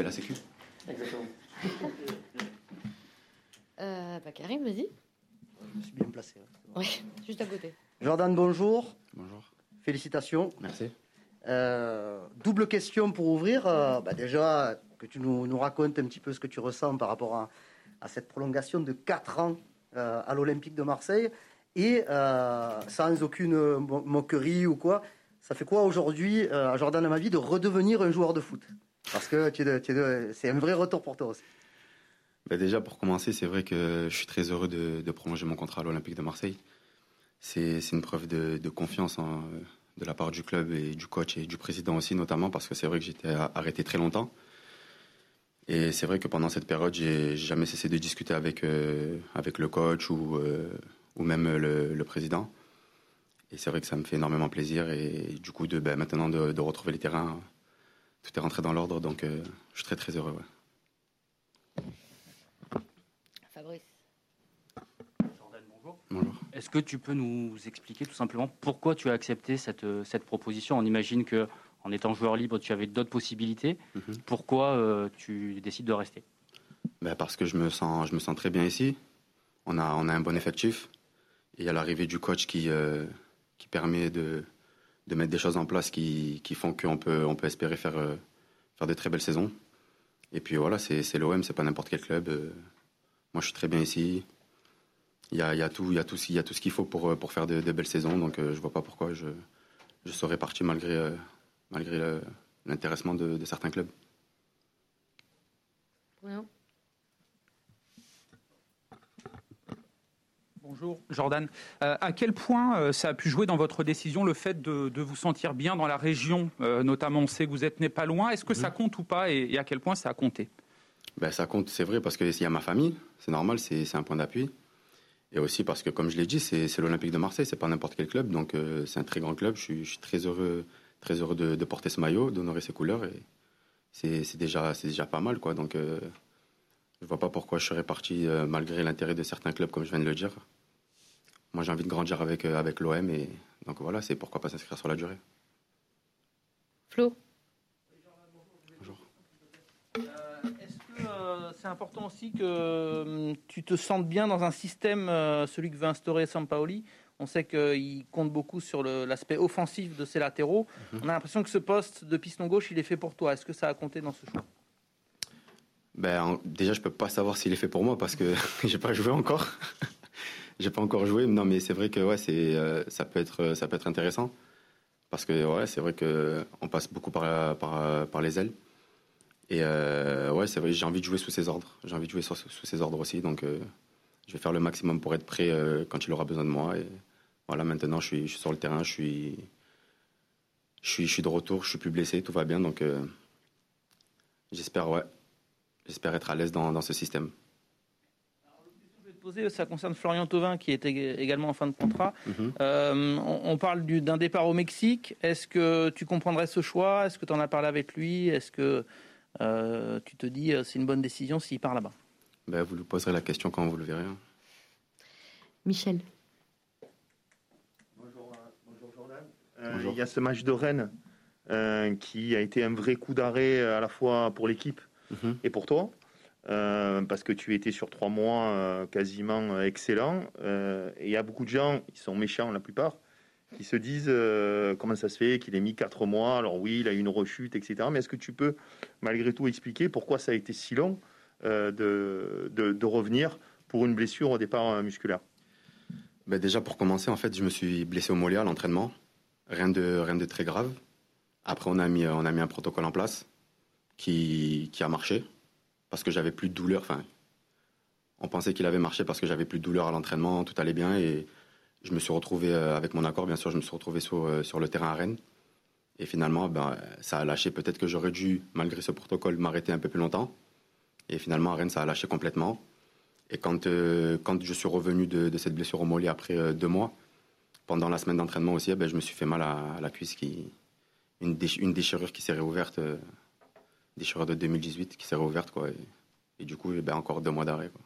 fais la sécu. Exactement. Euh, bah, Karim, vas-y. Je suis bien placé. Oui, juste à côté. Jordan, bonjour. Bonjour. Félicitations. Merci. Euh, double question pour ouvrir. Euh, bah, déjà, que tu nous, nous racontes un petit peu ce que tu ressens par rapport à, à cette prolongation de 4 ans euh, à l'Olympique de Marseille. Et euh, sans aucune mo- moquerie ou quoi, ça fait quoi aujourd'hui euh, à Jordan ma vie de redevenir un joueur de foot? Parce que c'est un vrai retour pour toi aussi. Bah, déjà, pour commencer, c'est vrai que je suis très heureux de, prolonger mon contrat à l'Olympique de Marseille. C'est une preuve de, confiance en- de la part du club et du coach et du président aussi, notamment, parce que c'est vrai que j'étais arrêté très longtemps. Et c'est vrai que pendant cette période, j'ai jamais cessé de discuter avec, euh, avec le coach ou, euh, ou même le, président. Et c'est vrai que ça me fait énormément plaisir. Et du coup, de, ben, maintenant, de retrouver les terrains, tout est rentré dans l'ordre. Donc, euh, je suis très, très heureux. ouais. Fabrice. Jordan, bonjour. Bonjour. Est-ce que tu peux nous expliquer tout simplement pourquoi tu as accepté cette, euh, cette proposition? On imagine que en étant joueur libre, tu avais d'autres possibilités. Mhm. Pourquoi euh, tu décides de rester? Ben, parce que je me sens, je me sens très bien ici. On a, on a un bon effectif. Et il y a l'arrivée du coach qui, euh, qui permet de, de mettre des choses en place qui, qui font qu'on peut, on peut espérer faire, euh, faire de très belles saisons. Et puis voilà, c'est l'OM, c'est pas n'importe quel club. Euh, moi, je suis très bien ici. Il y a, y a tout, y y a tout ce qu'il faut pour, euh, pour faire de, belles saisons. Donc, euh, je vois pas pourquoi je, je serais parti malgré, malgré l'intéressement de, certains clubs. Bonjour Jordan. Euh, à quel point euh, ça a pu jouer dans votre décision le fait de, de vous sentir bien dans la région Euh, Notamment, on sait que vous êtes né pas loin. Est-ce que ça compte ou pas et, et à quel point ça a compté? Ben, ça compte, c'est vrai, parce qu'il y a ma famille, c'est normal, c'est un point d'appui. Et aussi parce que, comme je l'ai dit, c'est l'Olympique de Marseille, c'est pas n'importe quel club, donc c'est un très grand club. Je suis, je suis très heureux, très heureux de, de porter ce maillot, d'honorer ses couleurs, et c'est déjà, déjà pas mal, quoi. Donc, je vois pas pourquoi je serais parti malgré l'intérêt de certains clubs, comme je viens de le dire. Moi, j'ai envie de grandir avec, euh, avec l'OM, et donc voilà, c'est pourquoi pas s'inscrire sur la durée. Flo? Bonjour. Est-ce que euh, c'est important aussi que euh, tu te sentes bien dans un système, euh, celui que veut instaurer Sampaoli? On sait qu'il compte beaucoup sur l'aspect offensif de ses latéraux. On a l'impression que ce poste de piston gauche, il est fait pour toi. Est-ce que ça a compté dans ce choix? Ben, en- déjà, je peux pas savoir s'il est fait pour moi parce que j'ai pas joué encore. J'ai pas encore joué. Non, mais c'est vrai que ouais, c'est euh, ça peut être ça peut être intéressant parce que ouais, c'est vrai que on passe beaucoup par par, par les ailes. Et euh, ouais, c'est vrai, j'ai envie de jouer sous ses ordres. J'ai envie de jouer sous, sous ses ordres aussi, donc euh, je vais faire le maximum pour être prêt quand il aura besoin de moi. Et voilà, maintenant, je suis, je suis sur le terrain, je suis, je suis, je suis de retour, je suis plus blessé, tout va bien, donc j'espère, ouais, j'espère être à l'aise dans, dans ce système. Ça concerne Florian Thauvin qui est ég- également en fin de contrat. Mhm. Euh, on, on parle du- d'un départ au Mexique. Est-ce que tu comprendrais ce choix? Est-ce que tu en as parlé avec lui? Est-ce que euh, tu te dis euh, c'est une bonne décision s'il part là-bas? Ben, vous lui poserez la question quand vous le verrez. hein. Michel. Bonjour, bonjour Jordan. Euh, Bonjour. Il y a ce match de Rennes euh, qui a été un vrai coup d'arrêt à la fois pour l'équipe Mhm. et pour toi, euh, parce que tu étais sur trois mois euh, quasiment euh, excellent. Et il y a beaucoup de gens, ils sont méchants la plupart, qui se disent comment ça se fait qu'il ait mis quatre mois? Alors oui, il a eu une rechute, etc. Mais est-ce que tu peux malgré tout expliquer pourquoi ça a été si long de, de- revenir pour une blessure au départ musculaire? Ben, déjà, pour commencer, en fait, je me suis blessé au mollet à l'entraînement. Rien de, rien de très grave. Après, on a mis, on a mis un protocole en place qui, qui a marché parce que j'avais plus de douleur. Enfin, on pensait qu'il avait marché parce que j'avais plus de douleur à l'entraînement, tout allait bien et je me suis retrouvé euh, avec mon accord, bien sûr, je me suis retrouvé sur, euh, le terrain à Rennes. Et finalement, ben, ça a lâché. Peut-être que j'aurais dû, malgré ce protocole, m'arrêter un peu plus longtemps. Et finalement, à Rennes, ça a lâché complètement. Et quand, euh, je suis revenu de, cette blessure au mollet après deux mois, pendant la semaine d'entraînement aussi, eh ben, je me suis fait mal à, la cuisse, une, déch- une déchirure qui s'est réouverte, déchirure de 2018 qui s'est réouverte. Quoi, et, et du coup, eh ben, encore deux mois d'arrêt. quoi.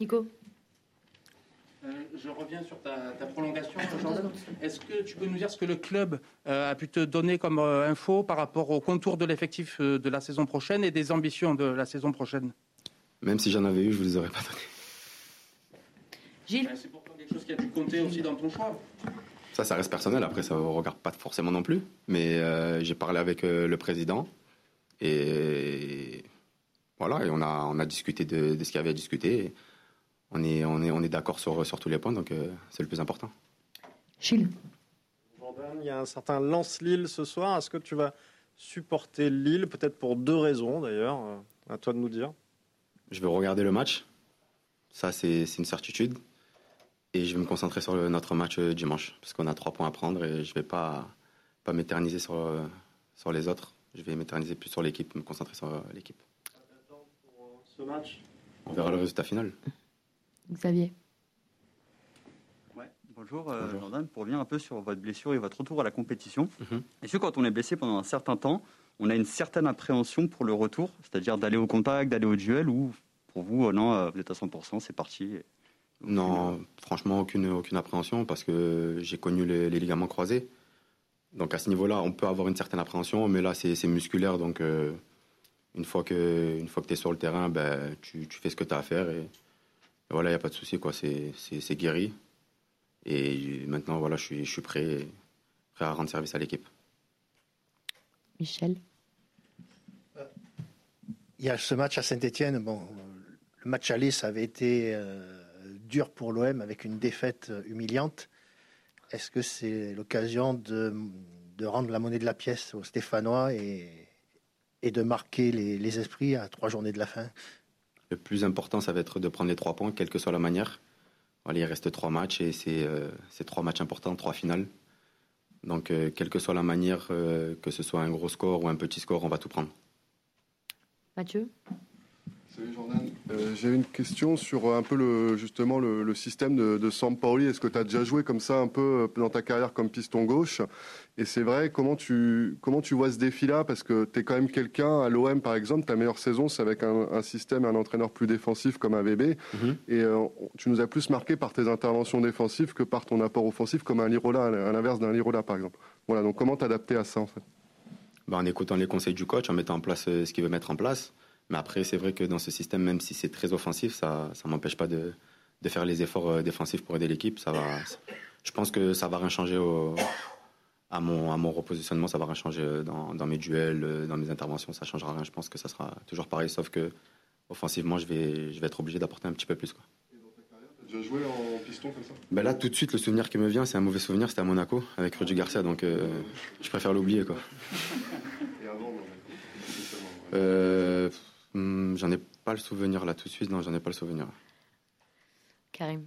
Nico? Euh, je reviens sur ta, ta prolongation, Jordan. Est-ce que tu peux nous dire ce que le club euh, a pu te donner comme euh, info par rapport au contour de l'effectif euh, de la saison prochaine et des ambitions de la saison prochaine? Même si j'en avais eu, je vous les aurais pas donné. Gilles? C'est pourtant quelque chose qui a pu compter aussi dans ton choix. Ça, ça reste personnel. Après, ça ne regarde pas forcément non plus. Mais euh, j'ai parlé avec euh, le président. Et voilà, et on a, on a discuté de, de ce qu'il y avait à discuter. On est, on est, on est d'accord sur, sur tous les points, donc euh, c'est le plus important. Gilles Jordan, il y a un certain Lance-Lille ce soir. Est-ce que tu vas supporter Lille Peut-être pour deux raisons d'ailleurs. À toi de nous dire? Je vais regarder le match. Ça, c'est c'est une certitude. Et je vais me concentrer sur le- notre match euh, dimanche. Parce qu'on a trois points à prendre et je ne vais pas, pas m'éterniser sur, euh, sur les autres. Je vais m'éterniser plus sur l'équipe, me concentrer sur euh, l'équipe. Ce match On verra le résultat final. Xavier bonjour, euh, Bonjour. Jordan. Pour revenir un peu sur votre blessure et votre retour à la compétition, Mhm. est-ce que quand on est blessé pendant un certain temps, on a une certaine appréhension pour le retour, c'est-à-dire d'aller au contact, d'aller au duel, ou pour vous, euh, non, euh, vous êtes à 100%, c'est parti et- Non, franchement, aucune, aucune appréhension parce que j'ai connu les, les ligaments croisés. Donc à ce niveau-là, on peut avoir une certaine appréhension, mais là, c'est c'est musculaire. Donc euh, une fois que, une fois que tu es sur le terrain, ben, tu, tu fais ce que tu as à faire. Et, et voilà, il n'y a pas de souci. quoi. C'est c'est- c'est guéri. Et maintenant, voilà, je suis, je suis prêt, prêt à rendre service à l'équipe. Michel? Il y a ce match à Saint-Etienne. Bon, le match aller, ça avait été euh, dur pour l'OM avec une défaite euh, humiliante. Est-ce que c'est l'occasion de, de rendre la monnaie de la pièce aux Stéphanois et, et de marquer les, les esprits à trois journées de la fin? Le plus important, ça va être de prendre les trois points, quelle que soit la manière. Voilà, il reste trois matchs et c'est euh, c'est trois matchs importants, trois finales. Donc, euh, quelle que soit la manière, euh, que ce soit un gros score ou un petit score, on va tout prendre. Mathieu? Salut Jordan. Euh, J'ai une question sur euh, un peu le, justement le, le système de, de Sampaoli. Est-ce que tu as déjà joué comme ça un peu euh, dans ta carrière comme piston gauche? Et c'est vrai, comment tu, comment tu vois ce défi-là? Parce que tu es quand même quelqu'un, à l'OM par exemple, ta meilleure saison c'est avec un, un système et un entraîneur plus défensif comme AVB. Mhm. Et euh, tu nous as plus marqué par tes interventions défensives que par ton apport offensif comme un Lirola, à l'inverse d'un Lirola par exemple. Voilà, donc comment t'adapter à ça en fait? Ben, en écoutant les conseils du coach, en mettant en place ce qu'il veut mettre en place. Mais après, c'est vrai que dans ce système, même si c'est très offensif, ça ne m'empêche pas de, de faire les efforts euh, défensifs pour aider l'équipe. Ça va, je pense que ça va rien changer au- à, mon, à mon repositionnement, ça va rien changer dans, dans mes duels, euh, dans mes interventions, ça changera rien. Je pense que ça sera toujours pareil, sauf que offensivement, je vais, je vais être obligé d'apporter un petit peu plus. Quoi. Tu as déjà joué en piston comme ça? Ben là, tout de suite, le souvenir qui me vient, c'est un mauvais souvenir, c'était à Monaco avec Rudy Garcia, donc euh, je préfère l'oublier. quoi. Et avant, non, hmm, j'en ai pas le souvenir là tout de suite, non, j'en ai pas le souvenir. Karim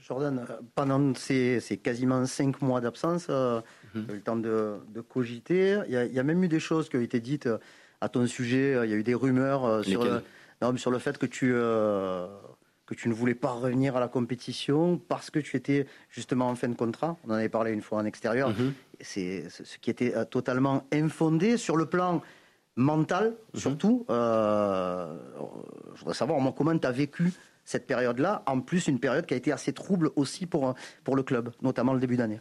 Jordan, euh, pendant ces, ces quasiment cinq mois d'absence, euh, tu as eu le temps de, de cogiter. Il y, a, il y a même eu des choses qui ont été dites euh, à ton sujet. Il y a eu des rumeurs euh, sur, le, non, mais sur le fait que tu, euh, que tu ne voulais pas revenir à la compétition parce que tu étais justement en fin de contrat. On en avait parlé une fois en extérieur. Mhm. C'est c'est ce qui était totalement infondé sur le plan mental, Mhm. surtout. Euh, je voudrais savoir moi, comment tu as vécu cette période-là, en plus une période qui a été assez trouble aussi pour, pour le club, notamment le début d'année.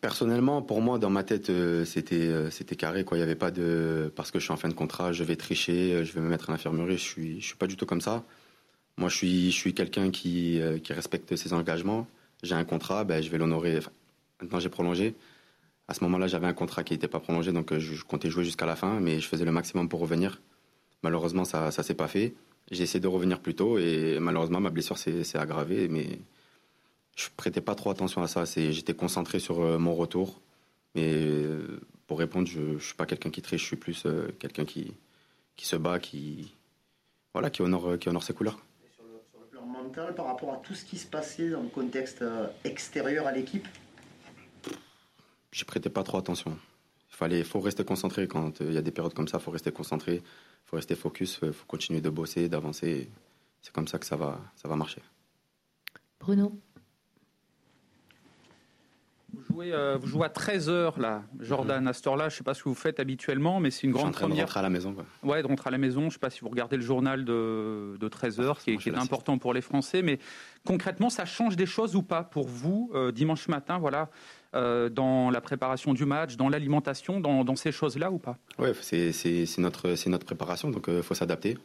Personnellement, pour moi, dans ma tête, euh, c'était euh, c'était carré. Quoi. Il y avait pas de parce que je suis en fin de contrat, je vais tricher, euh, je vais me mettre à l'infirmerie. Je suis je suis pas du tout comme ça. Moi, je suis je suis quelqu'un qui euh, qui respecte ses engagements. J'ai un contrat, ben je vais l'honorer. Enfin, maintenant, j'ai prolongé. À ce moment-là, j'avais un contrat qui n'était pas prolongé, donc euh, je, comptais jouer jusqu'à la fin, mais je faisais le maximum pour revenir. Malheureusement, ça ça s'est pas fait. J'ai essayé de revenir plus tôt et malheureusement, ma blessure s'est aggravée, mais je prêtais pas trop attention à ça. J'étais concentré sur euh, mon retour. Mais euh, pour répondre, je, je suis pas quelqu'un qui triche. Je suis plus quelqu'un qui qui se bat, qui voilà, qui honore, qui honore ses couleurs. Sur le, plan mental, par rapport à tout ce qui se passait dans le contexte extérieur à l'équipe, J'y prêtais pas trop attention. Il fallait, faut rester concentré quand euh, il y a des périodes comme ça. Faut rester concentré, faut rester focus, euh, faut continuer de bosser, d'avancer. C'est comme ça que ça va, ça va marcher. Bruno jouez, euh, vous jouez à 13h là, Jordan, à cette heure-là. Je ne sais pas ce que vous faites habituellement, mais c'est une Je suis en grande train de première. rentrer à la maison. Quoi. Ouais, de rentrer à la maison. Je ne sais pas si vous regardez le journal de, de 13h, qui est, qui est important pour les Français. Mais concrètement, ça change des choses ou pas pour vous, euh, dimanche matin, voilà, euh, dans la préparation du match, dans l'alimentation, dans, ces choses-là ou pas? Ouais, c'est notre, préparation, donc il faut s'adapter.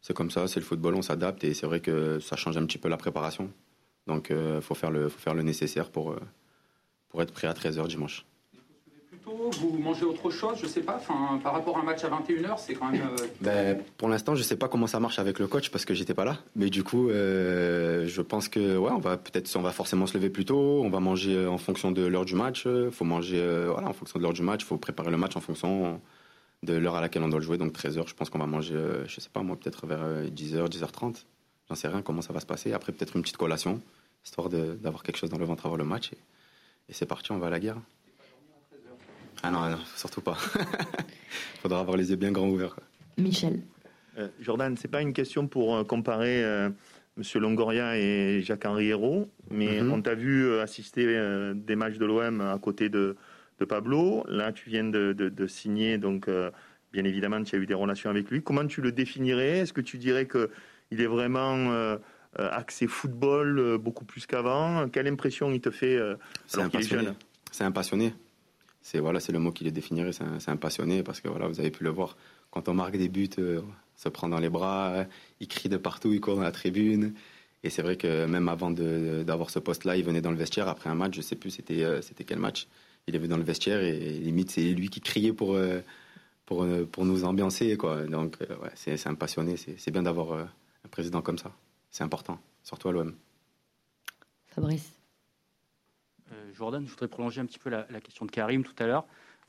C'est comme ça, c'est le football, on s'adapte et c'est vrai que ça change un petit peu la préparation. Donc il faut, faire le- nécessaire pour, euh, pour être prêt à 13h dimanche. Vous mangez autre chose, je sais pas. Par rapport à un match à 21h, c'est quand même. euh, Ben, pour l'instant, je sais pas comment ça marche avec le coach parce que j'étais pas là. Mais du coup, euh, je pense que ouais, on va peut-être, on va forcément se lever plus tôt. On va manger euh, en fonction de l'heure du match. Faut manger, voilà, en fonction de l'heure du match. Faut préparer le match en fonction de l'heure à laquelle on doit le jouer. Donc 13h, je pense qu'on va manger, je sais pas moi, peut-être vers euh, 10h, 10h30. J'en sais rien comment ça va se passer. Après, peut-être une petite collation, histoire d'avoir quelque chose dans le ventre avant le match. Et c'est parti, on va à la guerre. Ah non, non surtout pas. Faudra avoir les yeux bien grands ouverts. Michel. Euh, Jordan, c'est pas une question pour euh, comparer euh, Monsieur Longoria et Jacques-Henri Hérault, mais Mhm. on t'a vu euh, assister euh, des matchs de l'OM à côté de, de Pablo. Là, tu viens de, de- de signer, donc euh, bien évidemment, tu as eu des relations avec lui. Comment tu le définirais? Est-ce que tu dirais que il est vraiment euh, euh, axé football euh, beaucoup plus qu'avant? Quelle impression il te fait euh, C'est alors un qu'il est passionné. jeune? C'est un passionné. C'est voilà, c'est le mot qui le définirait. C'est un, passionné parce que voilà, vous avez pu le voir. Quand on marque des buts, euh, se prend dans les bras, il crie de partout, il court dans la tribune. Et c'est vrai que même avant d'avoir ce poste-là, il venait dans le vestiaire après un match. Je sais plus c'était euh, quel match. Il est venu dans le vestiaire et limite c'est lui qui criait pour euh, pour euh, pour nous ambiancer quoi. Donc c'est un passionné. C'est bien d'avoir un président comme ça. C'est important, surtout à l'OM. Fabrice. Euh, Jordan, je voudrais prolonger un petit peu la, la question de Karim tout à l'heure.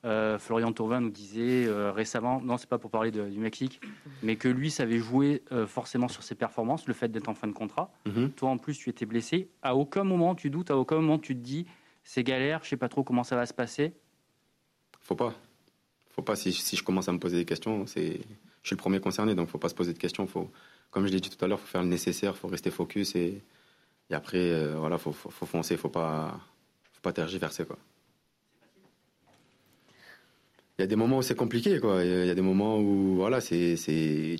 Euh, Florian Thauvin nous disait euh, récemment, non, c'est pas pour parler de- du Mexique, mais que lui savait jouer euh, forcément sur ses performances, le fait d'être en fin de contrat. Mhm. Toi, en plus, tu étais blessé. À aucun moment tu doutes, à aucun moment tu te dis, c'est galère, je sais pas trop comment ça va se passer. Faut pas. Faut pas. Si, si je commence à me poser des questions, c'est, je suis le premier concerné, donc faut pas se poser de questions. Faut, comme je l'ai dit tout à l'heure, faut faire le nécessaire, faut rester focus et, et après, voilà, faut, faut, faut foncer, faut pas, pas tergiverser quoi. Il y a des moments où c'est compliqué, quoi. Il y a- des moments où, voilà, c'est,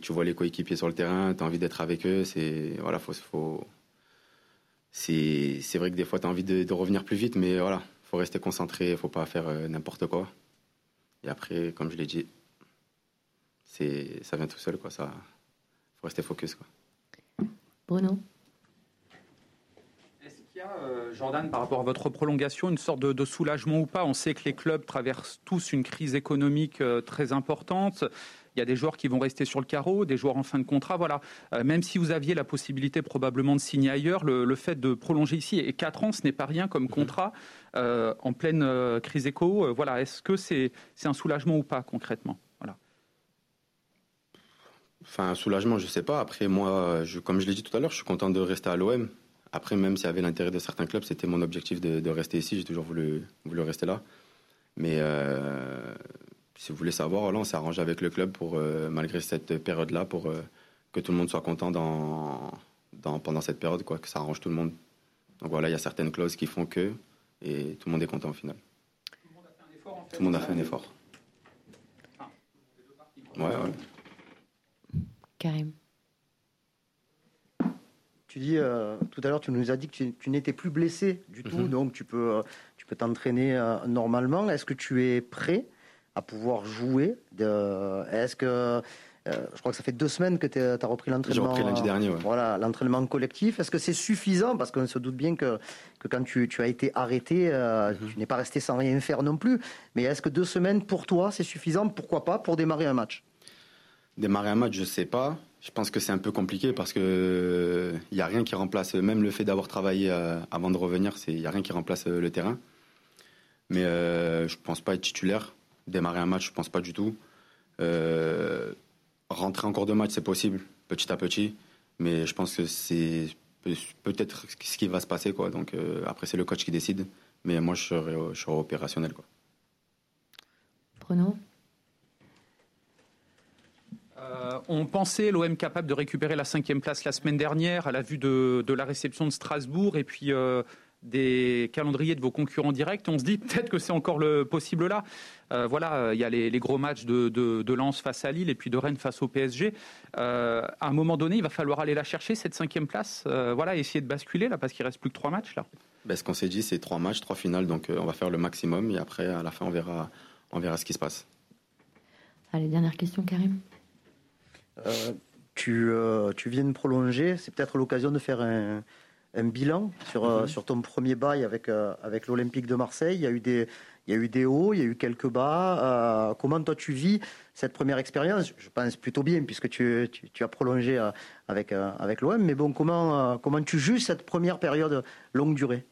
tu vois les coéquipiers sur le terrain, tu as envie d'être avec eux, c'est, voilà, faut, faut, c'est, vrai que des fois tu as envie de, de revenir plus vite, mais voilà, faut rester concentré, faut pas faire euh, n'importe quoi. Et après, comme je l'ai dit, c'est, ça vient tout seul, quoi. Ça, faut rester focus, quoi. Bruno? Est-ce qu'il y a, euh, Jordan, par rapport à votre prolongation, une sorte de, de soulagement ou pas? On sait que les clubs traversent tous une crise économique euh, très importante. Il y a des joueurs qui vont rester sur le carreau, des joueurs en fin de contrat. Voilà. Euh, même si vous aviez la possibilité probablement de signer ailleurs, le, le fait de prolonger ici et 4 ans, ce n'est pas rien comme contrat euh, en pleine crise éco. voilà. Est-ce que c'est un soulagement ou pas concrètement? Enfin, un soulagement, je sais pas. Après, moi, je, comme je l'ai dit tout à l'heure, je suis content de rester à l'OM. Après, même s'il y avait l'intérêt de certains clubs, c'était mon objectif de, rester ici. J'ai toujours voulu, voulu rester là. Mais euh, si vous voulez savoir, là, on s'est arrangé avec le club pour, euh, malgré cette période-là, pour euh, que tout le monde soit content pendant cette période, quoi, que ça arrange tout le monde. Donc voilà, il y a certaines clauses qui font que, et tout le monde est content au final. Tout le monde a fait un effort. Ouais, ouais. Karim. Tu dis euh, tout à l'heure, tu nous as dit que tu, tu n'étais plus blessé du tout, Mhm. donc tu peux, euh, tu peux t'entraîner euh, normalement. Est-ce que tu es prêt à pouvoir jouer de... Est-ce que euh, je crois que ça fait deux semaines que tu as repris l'entraînement. repris lundi dernier, ouais. Voilà, l'entraînement collectif. Est-ce que c'est suffisant? Parce qu'on se doute bien que, que quand tu, tu as été arrêté, euh, Mhm. tu n'es pas resté sans rien faire non plus. Mais est-ce que deux semaines pour toi, c'est suffisant? Pourquoi pas pour démarrer un match? Démarrer un match, je sais pas. Je pense que c'est un peu compliqué parce que il y a rien qui remplace, même le fait d'avoir travaillé euh, avant de revenir, c'est il y a rien qui remplace euh, le terrain. Mais euh, je pense pas être titulaire. Démarrer un match, je pense pas du tout. Euh, rentrer en cours de match, c'est possible, petit à petit. Mais je pense que c'est peut- peut-être ce qui va se passer, quoi. Donc euh, après, c'est le coach qui décide. Mais moi, je serai, opérationnel, quoi. Euh, on pensait l'OM capable de récupérer la cinquième place la semaine dernière à la vue de, de la réception de Strasbourg et puis euh, des calendriers de vos concurrents directs, on se dit peut-être que c'est encore le possible là. Euh, voilà, il y a les, gros matchs de, de, Lens face à Lille et puis de Rennes face au PSG. Euh, à un moment donné, il va falloir aller la chercher, cette cinquième place, euh, voilà, essayer de basculer là, parce qu'il reste plus que trois matchs là. Ben, ce qu'on s'est dit, c'est trois matchs, trois finales, donc on va faire le maximum et après, à la fin, on verra, on verra ce qui se passe. Allez, dernière question, Karim. Tu, tu viens de prolonger, c'est peut-être l'occasion de faire un, un bilan sur, euh, mhm. sur ton premier bail avec, euh, avec l'Olympique de Marseille. Il y, a eu des, il y a eu des hauts, il y a eu quelques bas. Euh, comment toi tu vis cette première expérience? Je pense plutôt bien puisque tu, tu, as prolongé avec, avec l'OM. Mais bon, comment, comment tu juges cette première période longue durée?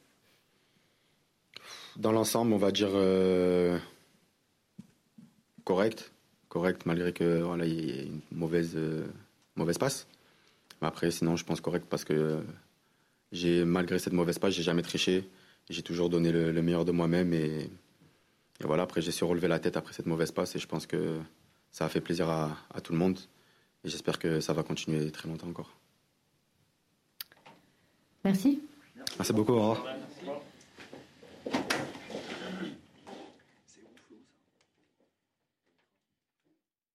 Dans l'ensemble, on va dire correct. Correct malgré que voilà, y ait une mauvaise, mauvaise passe. Mais après, sinon, je pense correct parce que j'ai malgré cette mauvaise passe, j'ai jamais triché. J'ai toujours donné le, meilleur de moi-même et, voilà. Après, j'ai su relever la tête après cette mauvaise passe et je pense que ça a fait plaisir à, tout le monde. Et j'espère que ça va continuer très longtemps encore. Merci. Merci beaucoup. Au revoir.